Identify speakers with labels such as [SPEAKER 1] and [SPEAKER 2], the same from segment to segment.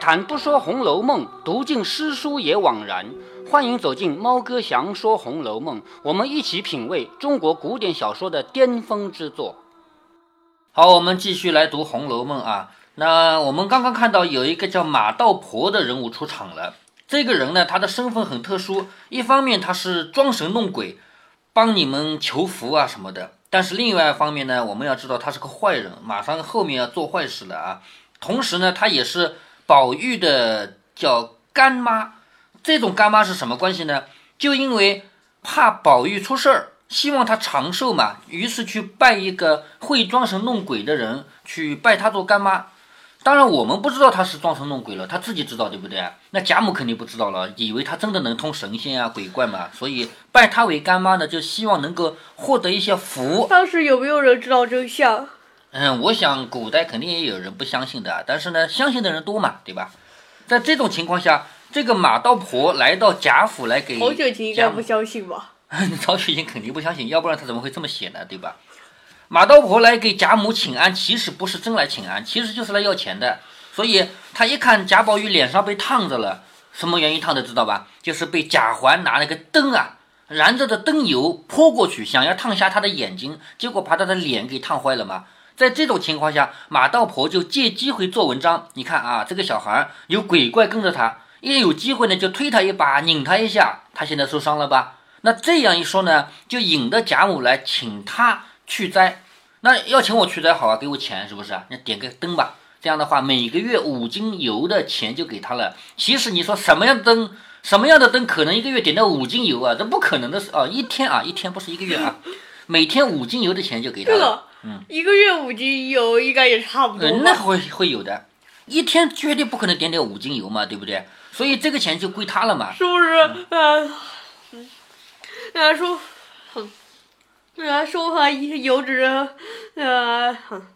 [SPEAKER 1] 谈不说《红楼梦》，读尽诗书也枉然。欢迎走进猫哥祥说《红楼梦》，我们一起品味中国古典小说的巅峰之作。好，我们继续来读《红楼梦》啊。那我们刚刚看到有一个叫马道婆的人物出场了。这个人呢，他的身份很特殊，一方面他是装神弄鬼，帮你们求福啊什么的。但是另外一方面呢，我们要知道他是个坏人，马上后面要做坏事了啊。同时呢，他也是。宝玉的叫干妈，这种干妈是什么关系呢？就因为怕宝玉出事儿，希望他长寿嘛，于是去拜一个会装神弄鬼的人，去拜他做干妈。当然我们不知道他是装神弄鬼了，他自己知道对不对？那贾母肯定不知道了，以为他真的能通神仙啊鬼怪嘛，所以拜他为干妈呢，就希望能够获得一些福。
[SPEAKER 2] 当时有没有人知道真相？
[SPEAKER 1] 嗯，我想古代肯定也有人不相信的，但是呢，相信的人多嘛，对吧？在这种情况下，这个马道婆来到贾府来给
[SPEAKER 2] 曹雪芹应该不相信吧？
[SPEAKER 1] 曹雪芹肯定不相信，要不然他怎么会这么写呢？对吧？马道婆来给贾母请安，其实不是真来请安，其实就是来要钱的。所以他一看贾宝玉脸上被烫着了，什么原因烫的知道吧？就是被贾环拿那个灯啊，燃着的灯油泼过去，想要烫瞎他的眼睛，结果把他的脸给烫坏了嘛。在这种情况下，马道婆就借机会做文章。你看啊，这个小孩有鬼怪跟着他，一有机会呢就推他一把，拧他一下，他现在受伤了吧？那这样一说呢，就引得贾母来请他去灾。那要请我去灾好啊，给我钱是不是？那点个灯吧。这样的话，每个月五斤油的钱就给他了。其实你说什么样的灯，什么样的灯可能一个月点到五斤油啊？这不可能的事啊！一天啊，一天不是一个月啊，每天五斤油的钱就给他了。
[SPEAKER 2] 嗯，一个月五斤油应该也差不多。
[SPEAKER 1] 那会会有的，一天绝对不可能点点五斤油嘛，对不对？所以这个钱就归他了嘛，
[SPEAKER 2] 是不是？呃，嗯，人家说，哼，人家说话油脂，呃，哼，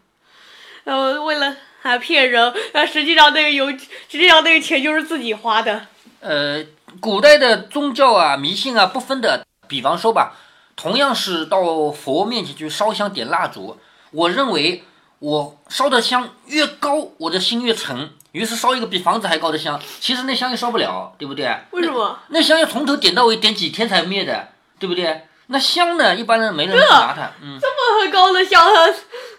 [SPEAKER 2] 呃，为了还骗人，那实际上那个油，实际上那个钱就是自己花的。
[SPEAKER 1] 呃，古代的宗教啊、迷信啊不分的，比方说吧。同样是到佛面前去烧香点蜡烛，我认为我烧的香越高，我的心越沉。于是烧一个比房子还高的香，其实那香也烧不了，对不对？
[SPEAKER 2] 为什么？
[SPEAKER 1] 那香要从头点到尾，点几天才灭的，对不对？那香呢，一般人没人拿它。嗯，
[SPEAKER 2] 这么高的香，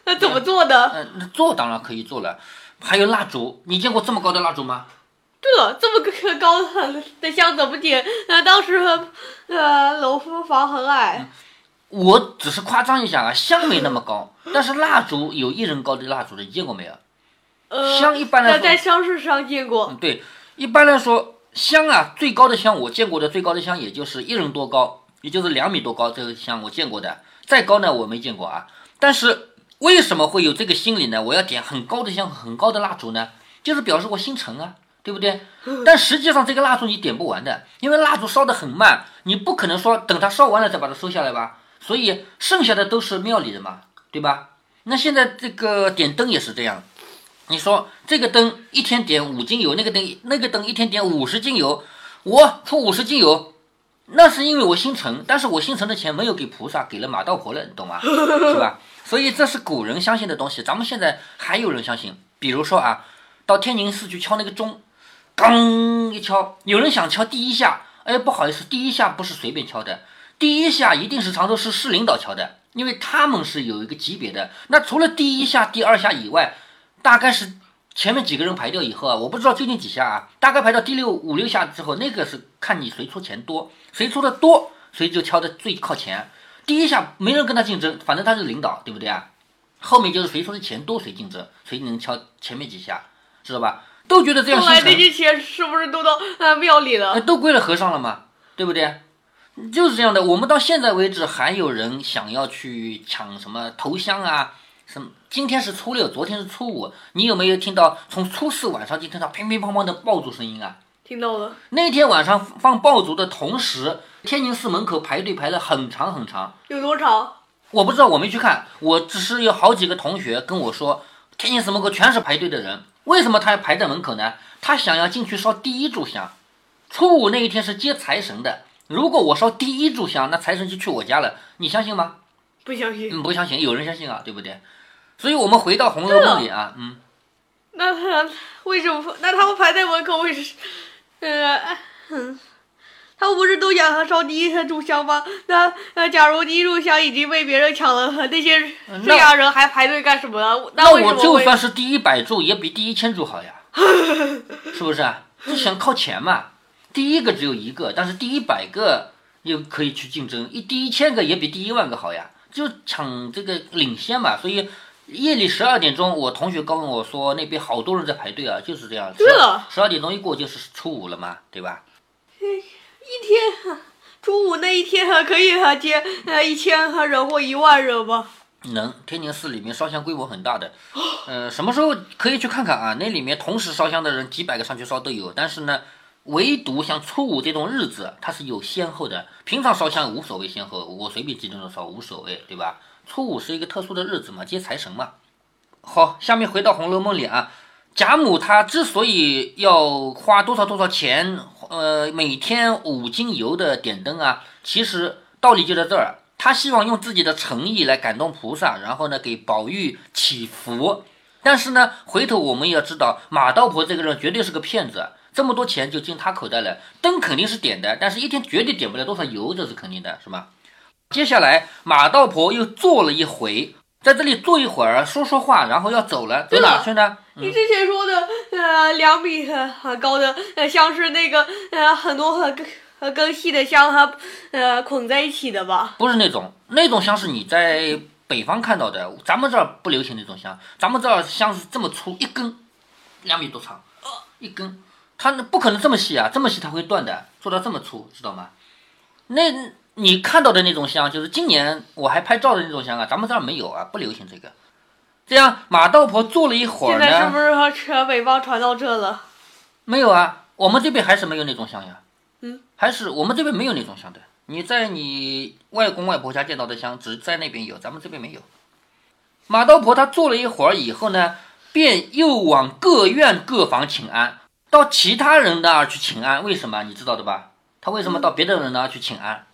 [SPEAKER 2] 那怎么做的？
[SPEAKER 1] 嗯，那做当然可以做了。还有蜡烛，你见过这么高的蜡烛吗？
[SPEAKER 2] 对了，这么个高的香怎么点？呃，当时呃楼房很矮。
[SPEAKER 1] 我只是夸张一下啊，香没那么高，但是蜡烛有一人高的蜡烛的，你见过没有？
[SPEAKER 2] 呃，
[SPEAKER 1] 香一般来说
[SPEAKER 2] 在香市上见过。
[SPEAKER 1] 嗯，对，一般来说香啊，最高的香我见过的最高的香也就是一人多高，也就是两米多高，这个香我见过的，再高呢我没见过啊。但是为什么会有这个心理呢？我要点很高的香，很高的蜡烛呢？就是表示我心诚啊。对不对？但实际上这个蜡烛你点不完的，因为蜡烛烧得很慢，你不可能说等它烧完了再把它收下来吧。所以剩下的都是庙里的嘛，对吧？那现在这个点灯也是这样，你说这个灯一天点五斤油，那个灯那个灯一天点五十斤油，我出五十斤油，那是因为我心诚，但是我心诚的钱没有给菩萨，给了马道婆了，你懂吗？是吧？所以这是古人相信的东西，咱们现在还有人相信，比如说啊，到天宁寺去敲那个钟。刚一敲，有人想敲第一下，哎，不好意思，第一下不是随便敲的，第一下一定是常州市市领导敲的，因为他们是有一个级别的。那除了第一下、第二下以外，大概是前面几个人排掉以后啊，我不知道究竟几下啊，大概排到第六五六下之后，那个是看你谁出钱多，谁出的多，谁就敲的最靠前。第一下没人跟他竞争，反正他是领导，对不对啊？后面就是谁出的钱多，谁竞争，谁能敲前面几下，知道吧？都觉得这样。后
[SPEAKER 2] 来那些钱是不是都到呃庙里了？
[SPEAKER 1] 都归了和尚了嘛，对不对？就是这样的。我们到现在为止还有人想要去抢什么头香啊？什么？今天是初六，昨天是初五，你有没有听到从初四晚上就听到乒乒乓乓的爆竹声音啊？
[SPEAKER 2] 听到了。
[SPEAKER 1] 那天晚上放爆竹的同时，天宁寺门口排队排了很长很长。
[SPEAKER 2] 有多长？
[SPEAKER 1] 我不知道，我没去看。我只是有好几个同学跟我说，天宁寺门口全是排队的人。为什么他要排在门口呢？他想要进去烧第一炷香。初五那一天是接财神的，如果我烧第一炷香，那财神就去我家了。你相信吗？
[SPEAKER 2] 不相信。
[SPEAKER 1] 嗯，不相信。有人相信啊，对不对？所以我们回到《红楼梦》里啊，嗯。
[SPEAKER 2] 那那他为什么？那他们排在门口为什？呃，嗯，他们不是都想烧第一炷香吗？那那假如第一炷香已经被别人抢了，那些这
[SPEAKER 1] 那
[SPEAKER 2] 样人还排队干什么呢？
[SPEAKER 1] 那？我就算是第一百柱，也比第一千柱好呀，是不是啊？就想靠前嘛。第一个只有一个，但是第一百个又可以去竞争，一第一千个也比第一万个好呀，就抢这个领先嘛。所以夜里十二点钟，我同学告诉我说那边好多人在排队啊，就是这样。
[SPEAKER 2] 对了
[SPEAKER 1] 十二点钟一过就是初五了嘛，对吧？
[SPEAKER 2] 一天初五那一天还可以哈接呃一千人或一万人吗？
[SPEAKER 1] 能，天宁寺里面烧香规模很大的，呃，什么时候可以去看看啊？那里面同时烧香的人几百个上去烧都有，但是呢，唯独像初五这种日子，它是有先后的。平常烧香无所谓先后，我随便几点钟烧无所谓，对吧？初五是一个特殊的日子嘛，接财神嘛。好，下面回到《红楼梦》里啊，贾母她之所以要花多少多少钱，呃，每天五斤油的点灯啊，其实道理就在这儿。他希望用自己的诚意来感动菩萨，然后呢给宝玉祈福。但是呢，回头我们也要知道，马道婆这个人绝对是个骗子，这么多钱就进他口袋了。灯肯定是点的，但是一天绝对点不了多少油，这是肯定的，是吧？接下来，马道婆又做了一回，在这里坐一会儿，说说话，然后要走了，走哪去呢？
[SPEAKER 2] 你之前说的呃两米呃很高的呃像是那个呃很多很更呃更细的香它呃捆在一起的吧？
[SPEAKER 1] 不是那种，那种香是你在北方看到的，咱们这儿不流行那种香，咱们这儿香是这么粗，一根，两米多长，一根，它那不可能这么细啊，这么细它会断的，做到这么粗，知道吗？那你看到的那种香，就是今年我还拍照的那种香啊，咱们这儿没有啊，不流行这个。这样马道婆坐了一会儿
[SPEAKER 2] 现在是
[SPEAKER 1] 呢，
[SPEAKER 2] 不是和传北方传到这了？
[SPEAKER 1] 没有啊，我们这边还是没有那种香呀。
[SPEAKER 2] 嗯，
[SPEAKER 1] 还是我们这边没有那种香的。你在你外公外婆家见到的香，只在那边有，咱们这边没有。马道婆她坐了一会儿以后呢，便又往各院各房请安，到其他人那儿去请安。为什么？你知道的吧？他为什么到别的人那儿去请安，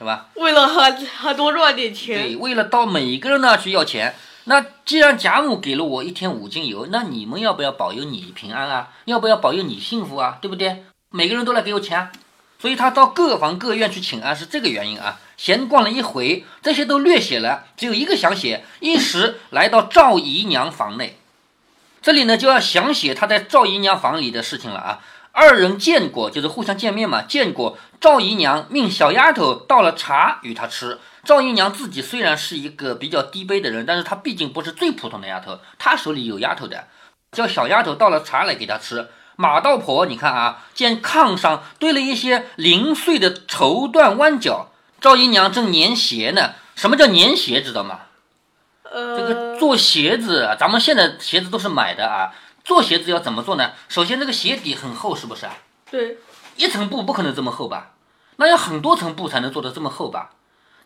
[SPEAKER 1] 是吧？
[SPEAKER 2] 为了还还多赚点钱
[SPEAKER 1] 对，，为了到每个人那儿去要钱。那既然贾母给了我一天五斤油，那你们要不要保佑你平安啊？要不要保佑你幸福啊？对不对？每个人都来给我钱啊，所以他到各房各院去请安是这个原因啊。闲逛了一回，这些都略写了，只有一个详写。一时来到赵姨娘房内，这里呢就要详写他在赵姨娘房里的事情了啊。二人见过，就是互相见面嘛，见过。赵姨娘命小丫头倒了茶与她吃。赵姨娘自己虽然是一个比较低卑的人，但是她毕竟不是最普通的丫头，她手里有丫头的，叫小丫头倒了茶来给她吃。马道婆，你看啊，见炕上堆了一些零碎的绸缎弯角，赵姨娘正粘鞋呢。什么叫粘鞋？知道吗？
[SPEAKER 2] 呃，
[SPEAKER 1] 这个做鞋子啊，咱们现在鞋子都是买的啊。做鞋子要怎么做呢？首先，这个鞋底很厚，是不是啊？
[SPEAKER 2] 对，
[SPEAKER 1] 一层布不可能这么厚吧？那要很多层布才能做得这么厚吧？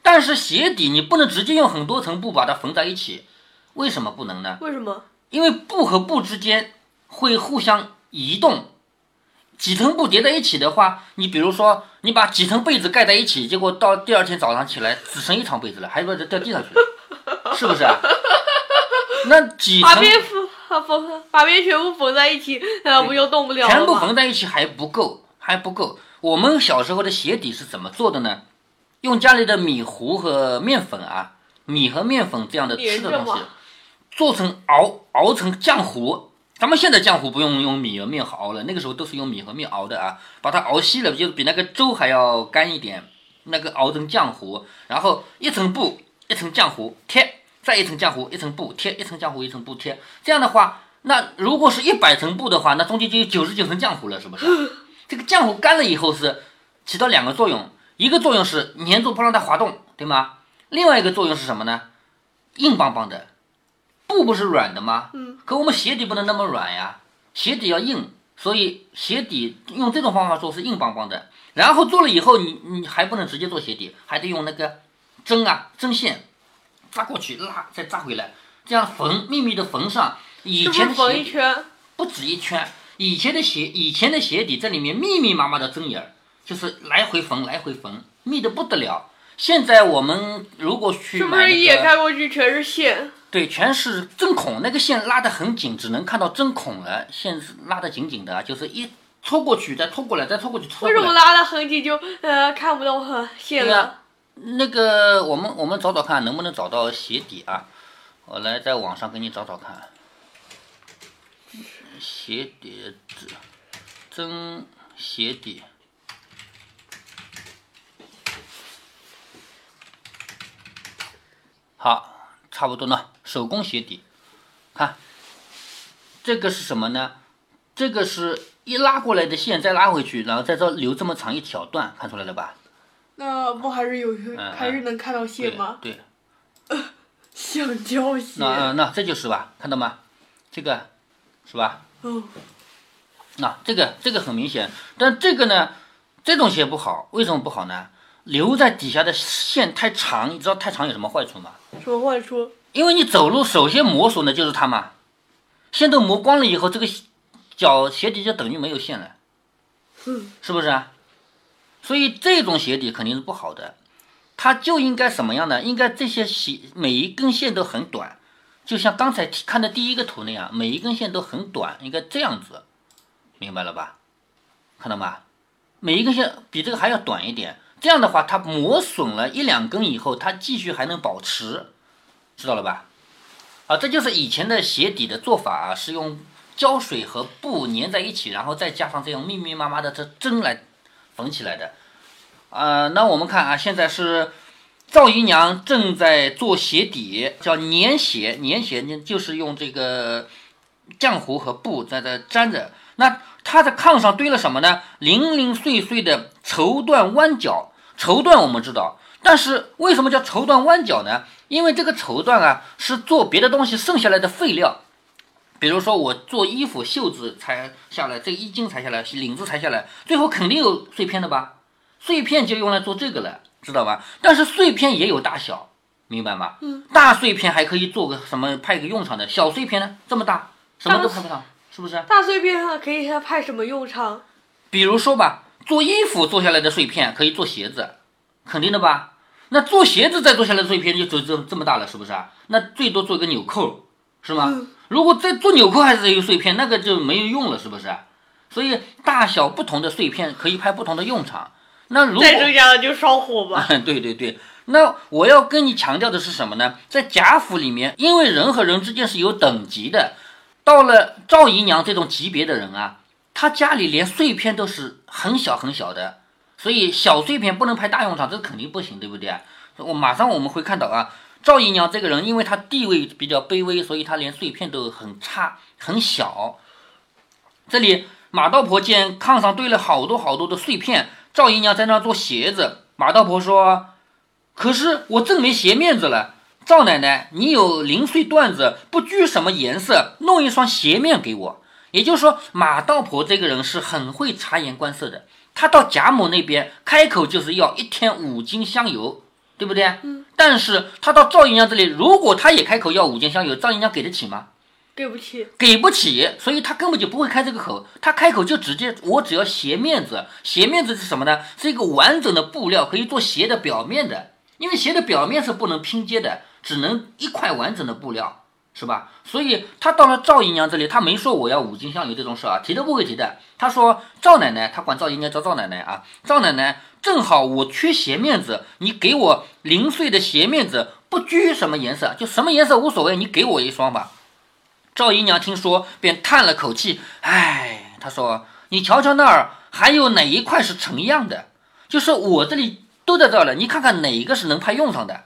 [SPEAKER 1] 但是鞋底你不能直接用很多层布把它缝在一起，为什么不能呢？
[SPEAKER 2] 为什么？
[SPEAKER 1] 因为布和布之间会互相移动，几层布叠在一起的话，你比如说你把几层被子盖在一起，结果到第二天早上起来只剩一床被子了，还不是掉地上去了，是不是啊？那几层
[SPEAKER 2] 把边缝把边全部缝在一起，那，不就动不了了吗？
[SPEAKER 1] 全部缝在一起还不够，还不够。我们小时候的鞋底是怎么做的呢？用家里的米糊和面粉啊，米和面粉这样的吃的东西做成熬熬成浆糊。咱们现在浆糊不用用米和面熬了，那个时候都是用米和面熬的啊，把它熬稀了，就是比那个粥还要干一点，那个熬成浆糊，然后一层布一层浆糊贴，再一层浆糊一层布贴，一层浆糊一层布贴，这样的话，那如果是一百层布的话，那中间就有九十九层浆糊了，是不是？这个浆糊干了以后是起到两个作用，一个作用是粘住不让它滑动，对吗？另外一个作用是什么呢？硬邦邦的，布不是软的吗？
[SPEAKER 2] 嗯。
[SPEAKER 1] 可我们鞋底不能那么软呀，鞋底要硬，所以鞋底用这种方法做是硬邦邦的。然后做了以后，你你还不能直接做鞋底，还得用那个针啊针线扎过去，拉再扎回来，这样缝密密的缝上。以前的鞋底
[SPEAKER 2] 缝一圈？
[SPEAKER 1] 不止一圈，以前的鞋以前的鞋底这里面密密麻麻的针眼儿，就是来回缝来回缝，密的不得了。现在我们如果去
[SPEAKER 2] 是不
[SPEAKER 1] 买那个，
[SPEAKER 2] 是一眼看过去全是线？
[SPEAKER 1] 对，全是针孔，那个线拉得很紧，只能看到针孔了，线是拉得紧紧的，就是一戳过去，再戳过来，再戳过去，戳过来。
[SPEAKER 2] 为什么拉得很紧就呃看不到呃线了？
[SPEAKER 1] 那个我们我们找找看能不能找到鞋底啊？我来在网上给你找找看。鞋底子针鞋底。好，差不多呢。手工鞋底，看，这个是什么呢？这个是一拉过来的线，再拉回去，然后在这留这么长一条段，看出来了吧？
[SPEAKER 2] 那不还是有
[SPEAKER 1] 嗯
[SPEAKER 2] 还是能看到
[SPEAKER 1] 对
[SPEAKER 2] 线吗？
[SPEAKER 1] 对，
[SPEAKER 2] 橡胶鞋。
[SPEAKER 1] 那呃那这就是吧？看到吗？这个是吧？
[SPEAKER 2] 哦，
[SPEAKER 1] 那这个这个很明显，但这个呢，这种鞋不好，为什么不好呢？留在底下的线太长，你知道太长有什么坏处吗？
[SPEAKER 2] 什么坏处？
[SPEAKER 1] 因为你走路首先磨损的就是它嘛，线都磨光了以后，这个脚鞋底就等于没有线了，
[SPEAKER 2] 嗯，
[SPEAKER 1] 是不是啊？所以这种鞋底肯定是不好的，它就应该什么样呢？应该这些鞋每一根线都很短，就像刚才看的第一个图那样，每一根线都很短，应该这样子，明白了吧？看到吗？每一根线比这个还要短一点，这样的话，它磨损了一两根以后，它继续还能保持，知道了吧？啊，这就是以前的鞋底的做法啊，是用胶水和布粘在一起，然后再加上这样密密麻麻的这针来缝起来的。呃，那我们看啊，现在是赵姨娘正在做鞋底，叫粘鞋，粘鞋呢就是用这个浆糊和布在这粘着。那她在炕上堆了什么呢？零零碎碎的绸缎弯角。绸缎我们知道，但是为什么叫绸缎弯角呢？因为这个绸缎啊是做别的东西剩下来的废料。比如说我做衣服，袖子裁下来，这衣襟裁下来，领子裁下来，最后肯定有碎片的吧？碎片就用来做这个了，知道吧？但是碎片也有大小，明白吗？
[SPEAKER 2] 嗯。
[SPEAKER 1] 大碎片还可以做个什么派个用场的，小碎片呢这么大，什么都派不上，是不是？
[SPEAKER 2] 大碎片可以派什么用场？
[SPEAKER 1] 比如说吧，做衣服做下来的碎片可以做鞋子，肯定的吧？那做鞋子再做下来的碎片就就这这么大了，是不是啊？那最多做一个纽扣，是吗？
[SPEAKER 2] 嗯
[SPEAKER 1] 如果再做纽扣还是有碎片，那个就没有用了，是不是？所以大小不同的碎片可以派不同的用场。那如果
[SPEAKER 2] 再增加了就烧火吧。
[SPEAKER 1] 对对对，那我要跟你强调的是什么呢？在贾府里面，因为人和人之间是有等级的，到了赵姨娘这种级别的人啊，她家里连碎片都是很小很小的，所以小碎片不能派大用场，这肯定不行，对不对？我马上我们会看到啊，赵姨娘这个人，因为她地位比较卑微，所以她连碎片都很差很小。这里马道婆见炕上堆了好多好多的碎片，赵姨娘在那做鞋子。马道婆说：“可是我真没鞋面子了。赵奶奶，你有零碎缎子，不拘什么颜色，弄一双鞋面给我。”也就是说，马道婆这个人是很会察言观色的。她到贾母那边开口就是要一天五斤香油，对不对？
[SPEAKER 2] 嗯。
[SPEAKER 1] 但是他到赵姨娘这里，如果他也开口要五件香油，赵姨娘给得起吗？
[SPEAKER 2] 给不起，
[SPEAKER 1] 给不起，所以他根本就不会开这个口，他开口就直接我只要鞋面子，鞋面子是什么呢？是一个完整的布料，可以做鞋的表面的，因为鞋的表面是不能拼接的，只能一块完整的布料，是吧？所以他到了赵姨娘这里，他没说我要五斤香油这种事啊，提都不会提的。他说赵奶奶，他管赵姨娘叫赵奶奶啊，赵奶奶正好我缺鞋面子，你给我零碎的鞋面子，不拘什么颜色，就什么颜色无所谓，你给我一双吧。赵姨娘听说，便叹了口气：“唉，她说，你瞧瞧那儿还有哪一块是成样的？就是我这里都在这儿了，你看看哪一个是能派用场的？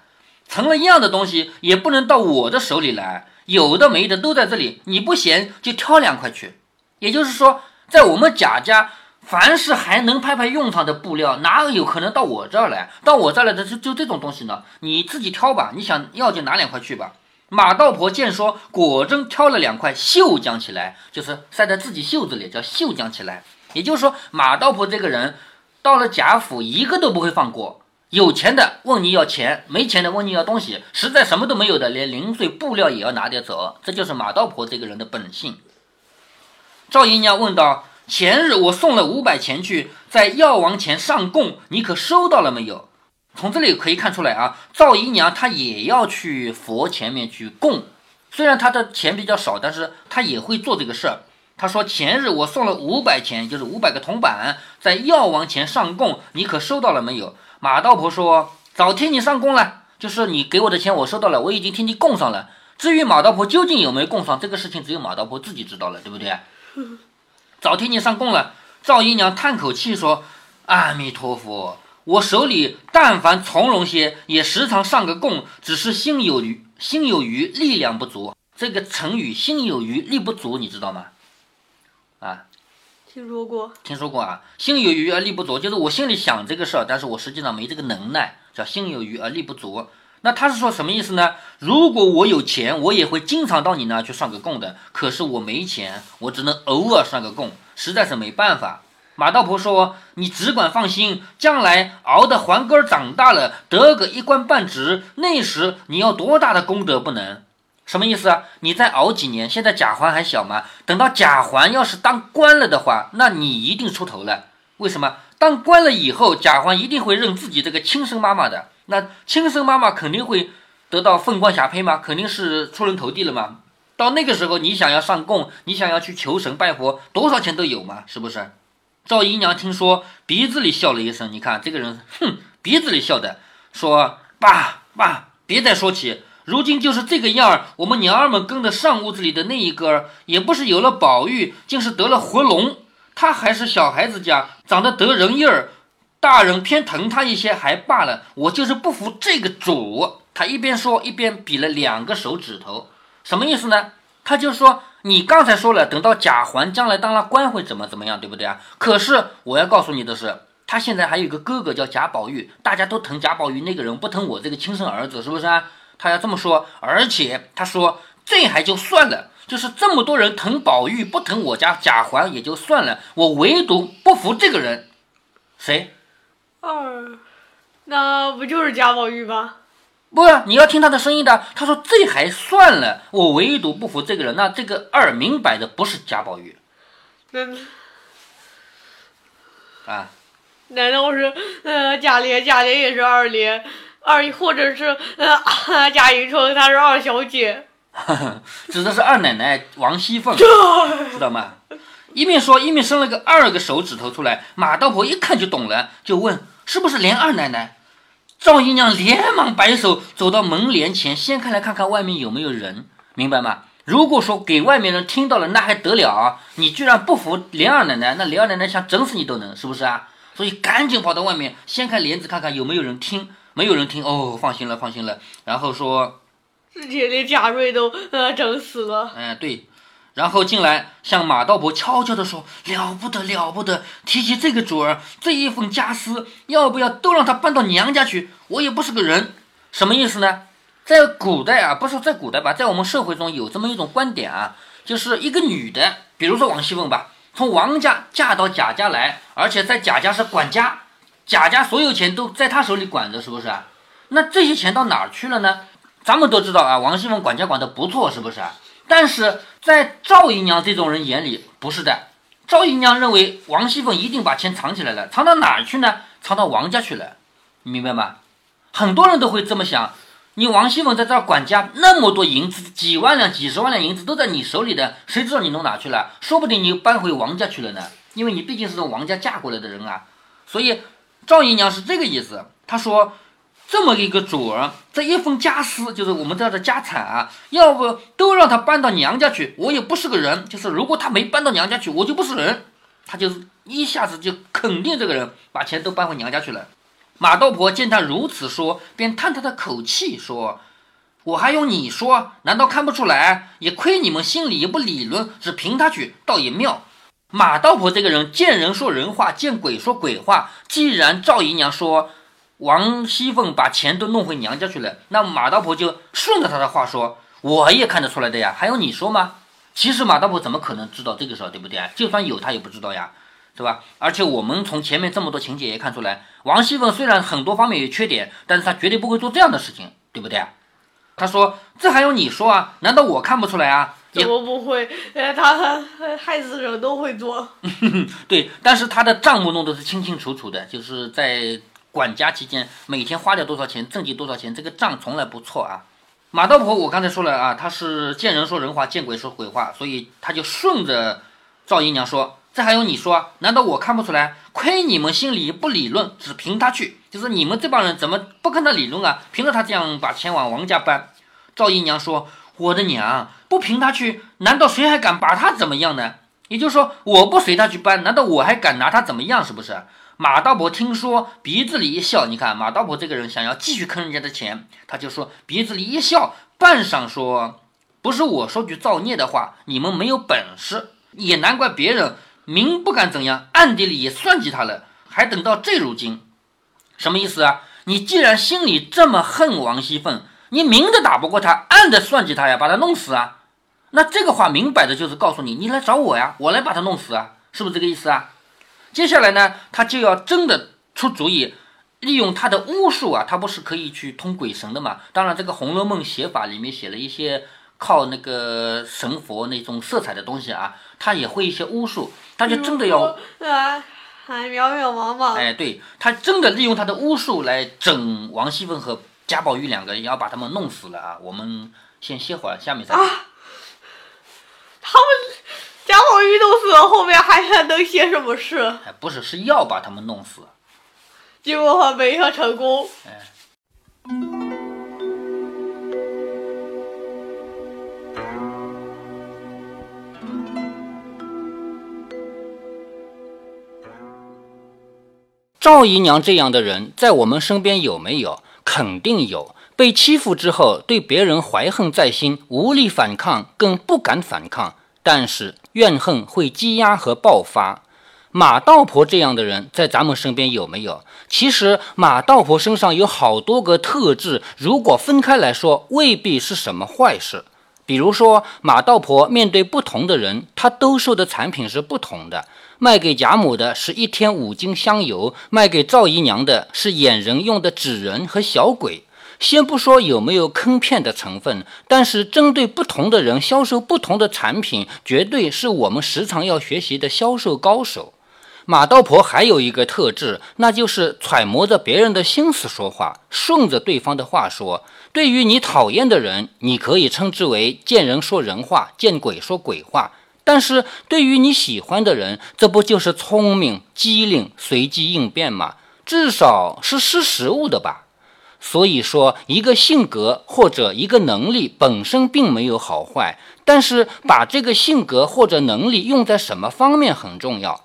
[SPEAKER 1] 成了样的东西也不能到我的手里来，有的没的都在这里，你不嫌就挑两块去。也就是说，在我们贾家，凡是还能派派用场的布料，哪有可能到我这儿来？到我这儿来的就就这种东西呢？你自己挑吧，你想要就拿两块去吧。”马道婆见说，果真挑了两块绣浆起来，就是塞在自己袖子里，叫绣浆起来。也就是说，马道婆这个人到了贾府，一个都不会放过。有钱的问你要钱，没钱的问你要东西，实在什么都没有的，连零碎布料也要拿点走。这就是马道婆这个人的本性。赵姨娘问道：“前日我送了五百钱去，在药王前上供，你可收到了没有？”从这里可以看出来啊，赵姨娘她也要去佛前面去供，虽然她的钱比较少，但是她也会做这个事儿。她说：“前日我送了五百钱，就是五百个铜板，在药王前上供，你可收到了没有？”马道婆说：“早替你上供了，就是你给我的钱我收到了，我已经替你供上了。至于马道婆究竟有没有供上，这个事情只有马道婆自己知道了，对不对？早替你上供了。”赵姨娘叹口气说：“阿弥陀佛，我手里但凡从容些，也时常上个供，只是心有余，心有余，力量不足。这个成语‘心有余力不足’，你知道吗？”啊，
[SPEAKER 2] 听说过，
[SPEAKER 1] 听说过啊，心有余而力不足，就是我心里想这个事儿，但是我实际上没这个能耐，叫心有余而力不足。那他是说什么意思呢？如果我有钱，我也会经常到你那去上个供的。可是我没钱，我只能偶尔上个供，实在是没办法。马道婆说：“你只管放心，将来熬的黄根长大了，得个一官半职，那时你要多大的功德不能？”什么意思啊？你再熬几年，现在贾环还小嘛？等到贾环要是当官了的话，那你一定出头了。为什么？当官了以后，贾环一定会认自己这个亲生妈妈的。那亲生妈妈肯定会得到凤冠霞帔吗，肯定是出人头地了嘛。到那个时候，你想要上供，你想要去求神拜佛，多少钱都有嘛，是不是？赵姨娘听说，鼻子里笑了一声。你看这个人，哼，鼻子里笑的，说：“爸爸，别再说起。”如今就是这个样儿，我们娘儿们跟着上屋子里的那一个，也不是有了宝玉，竟是得了活龙。他还是小孩子家，长得得人样儿，大人偏疼他一些还罢了。我就是不服这个主。他一边说一边比了两个手指头，什么意思呢？他就说你刚才说了，等到贾环将来当了官会怎么怎么样，对不对啊？可是我要告诉你的是，他现在还有一个哥哥叫贾宝玉，大家都疼贾宝玉那个人，不疼我这个亲生儿子，是不是啊？他要这么说，而且他说这还就算了，就是这么多人疼宝玉不疼我家贾环也就算了，我唯独不服这个人，谁？
[SPEAKER 2] 二，那不就是贾宝玉吗？
[SPEAKER 1] 不，你要听他的声音的。他说这还算了，我唯独不服这个人。那这个二明摆着不是贾宝玉，
[SPEAKER 2] 那
[SPEAKER 1] 啊，
[SPEAKER 2] 难道是呃贾琏？贾琏也是二连。二或者是呃贾雨村，她是二小姐，
[SPEAKER 1] 指的是二奶奶王熙凤，知道吗？一面说一面伸了个二个手指头出来，马道婆一看就懂了，就问是不是连二奶奶？赵姨娘连忙摆手走到门帘前，掀开来看看外面有没有人，明白吗？如果说给外面人听到了，那还得了啊？你居然不服连二奶奶，那连二奶奶想整死你都能，是不是啊？所以赶紧跑到外面掀开帘子看看有没有人听。没有人听哦，放心了，放心了。然后说，
[SPEAKER 2] 自己连贾瑞都呃整死了。
[SPEAKER 1] 哎，对。然后进来向马道伯悄悄地说：“了不得，了不得！提起这个主儿，这一份家私，要不要都让他搬到娘家去？我也不是个人，什么意思呢？在古代啊，不是在古代吧，在我们社会中有这么一种观点啊，就是一个女的，比如说王熙凤吧，从王家嫁到贾家来，而且在贾家是管家。”贾家所有钱都在他手里管着，是不是啊？那这些钱到哪儿去了呢？咱们都知道啊，王熙凤管家管得不错，是不是啊？但是在赵姨娘这种人眼里不是的。赵姨娘认为王熙凤一定把钱藏起来了，藏到哪儿去呢？藏到王家去了，你明白吗？很多人都会这么想。你王熙凤在这儿管家，那么多银子，几万两、几十万两银子都在你手里的，谁知道你弄哪去了？说不定你搬回王家去了呢，因为你毕竟是从王家嫁过来的人啊，所以。赵姨娘是这个意思，她说：“这么一个主儿，这一份家私，就是我们这的家产啊，要不都让他搬到娘家去，我也不是个人。就是如果他没搬到娘家去，我就不是人。他就是一下子就肯定这个人把钱都搬回娘家去了。”马道婆见他如此说，便叹他的口气说：“我还用你说？难道看不出来？也亏你们心里也不理论，只凭他去，倒也妙。”马道婆这个人见人说人话，见鬼说鬼话。既然赵姨娘说王熙凤把钱都弄回娘家去了，那马道婆就顺着她的话说，我也看得出来的呀。还用你说吗？其实马道婆怎么可能知道这个事儿，对不对？就算有，她也不知道呀，是吧？而且我们从前面这么多情节也看出来，王熙凤虽然很多方面有缺点，但是她绝对不会做这样的事情，对不对？她说：“这还用你说啊？难道我看不出来啊？”
[SPEAKER 2] 怎么不会？呃，他害死人都会做。
[SPEAKER 1] 对，但是他的账目弄得是清清楚楚的，就是在管家期间每天花掉多少钱，挣进多少钱，这个账从来不错啊。马道婆，我刚才说了啊，她是见人说人话，见鬼说鬼话，所以他就顺着赵姨娘说。这还用你说？难道我看不出来？亏你们心里不理论，只凭他去，就是你们这帮人怎么不跟他理论啊？凭着他这样把钱往王家搬。赵姨娘说：“我的娘，不凭他去，难道谁还敢把他怎么样呢？也就是说，我不随他去搬，难道我还敢拿他怎么样？是不是？”马道婆听说，鼻子里一笑。你看，马道婆这个人想要继续坑人家的钱，他就说鼻子里一笑，半晌说：“不是我说句造孽的话，你们没有本事，也难怪别人。”明不敢怎样，暗地里也算计他了，还等到这如今，什么意思啊？你既然心里这么恨王熙凤，你明着打不过他，暗着算计他呀，把他弄死啊？那这个话明摆着就是告诉你，你来找我呀，我来把他弄死啊，是不是这个意思啊？接下来呢，他就要真的出主意，利用他的巫术啊，他不是可以去通鬼神的嘛？当然，这个《红楼梦》写法里面写了一些靠那个神佛那种色彩的东西啊，他也会一些巫术。他就真的要
[SPEAKER 2] 啊，还渺渺茫茫？
[SPEAKER 1] 哎，对他真的利用他的巫术来整王熙凤和贾宝玉两个人，要把他们弄死了啊！我们先歇会儿，下面再。
[SPEAKER 2] 啊，他们贾宝玉弄死了，后面还还能写什么事？
[SPEAKER 1] 哎，不是，是要把他们弄死。
[SPEAKER 2] 结果还没有成功。
[SPEAKER 1] 哎。赵姨娘这样的人在我们身边有没有？肯定有。被欺负之后，对别人怀恨在心，无力反抗，更不敢反抗。但是怨恨会积压和爆发。马道婆这样的人在咱们身边有没有？其实马道婆身上有好多个特质，如果分开来说，未必是什么坏事。比如说，马道婆面对不同的人，她兜售的产品是不同的。卖给贾母的是一天五斤香油，卖给赵姨娘的是演人用的纸人和小鬼。先不说有没有坑骗的成分，但是针对不同的人销售不同的产品，绝对是我们时常要学习的销售高手。马道婆还有一个特质，那就是揣摩着别人的心思说话，顺着对方的话说。对于你讨厌的人，你可以称之为见人说人话，见鬼说鬼话。但是对于你喜欢的人，这不就是聪明机灵、随机应变吗？至少是识时务的吧。所以说，一个性格或者一个能力本身并没有好坏，但是把这个性格或者能力用在什么方面很重要。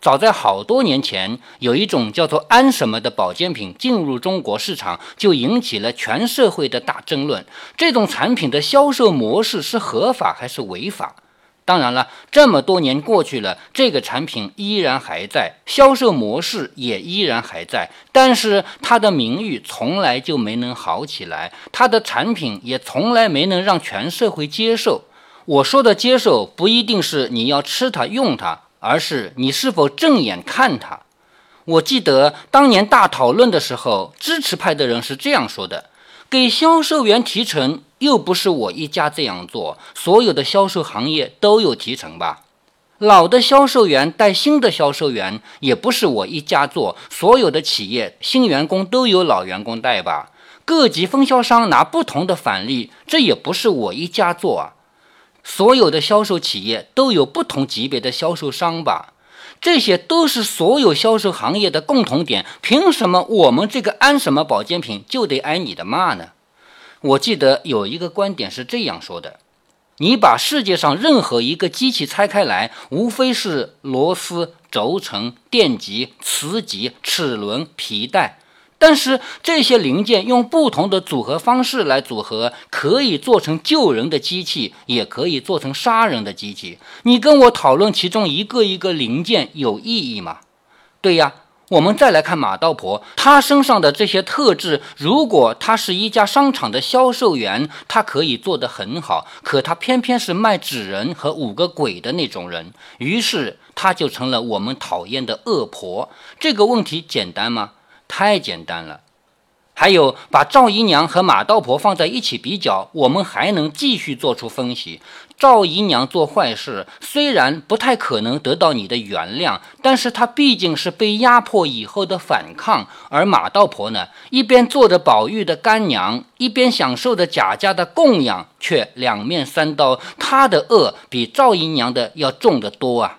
[SPEAKER 1] 早在好多年前，有一种叫做安什么的保健品进入中国市场，就引起了全社会的大争论。这种产品的销售模式是合法还是违法？当然了，这么多年过去了，这个产品依然还在，销售模式也依然还在，但是它的名誉从来就没能好起来，它的产品也从来没能让全社会接受。我说的接受，不一定是你要吃它用它，而是你是否正眼看它。我记得当年大讨论的时候，支持派的人是这样说的。给销售员提成，又不是我一家这样做，所有的销售行业都有提成吧？老的销售员带新的销售员，也不是我一家做，所有的企业新员工都有老员工带吧？各级分销商拿不同的返利，这也不是我一家做啊，所有的销售企业都有不同级别的销售商吧？这些都是所有销售行业的共同点，凭什么我们这个安什么保健品就得挨你的骂呢？我记得有一个观点是这样说的：你把世界上任何一个机器拆开来，无非是螺丝、轴承、电极、磁极、齿轮、皮带。但是这些零件用不同的组合方式来组合，可以做成救人的机器，也可以做成杀人的机器。你跟我讨论其中一个一个零件有意义吗？对呀，我们再来看马道婆，她身上的这些特质，如果她是一家商场的销售员，她可以做得很好。可她偏偏是卖纸人和五个鬼的那种人，于是她就成了我们讨厌的恶婆。这个问题简单吗？太简单了，还有把赵姨娘和马道婆放在一起比较，我们还能继续做出分析。赵姨娘做坏事，虽然不太可能得到你的原谅，但是她毕竟是被压迫以后的反抗。而马道婆呢，一边做着宝玉的干娘，一边享受着贾家的供养，却两面三刀。她的恶比赵姨娘的要重得多啊！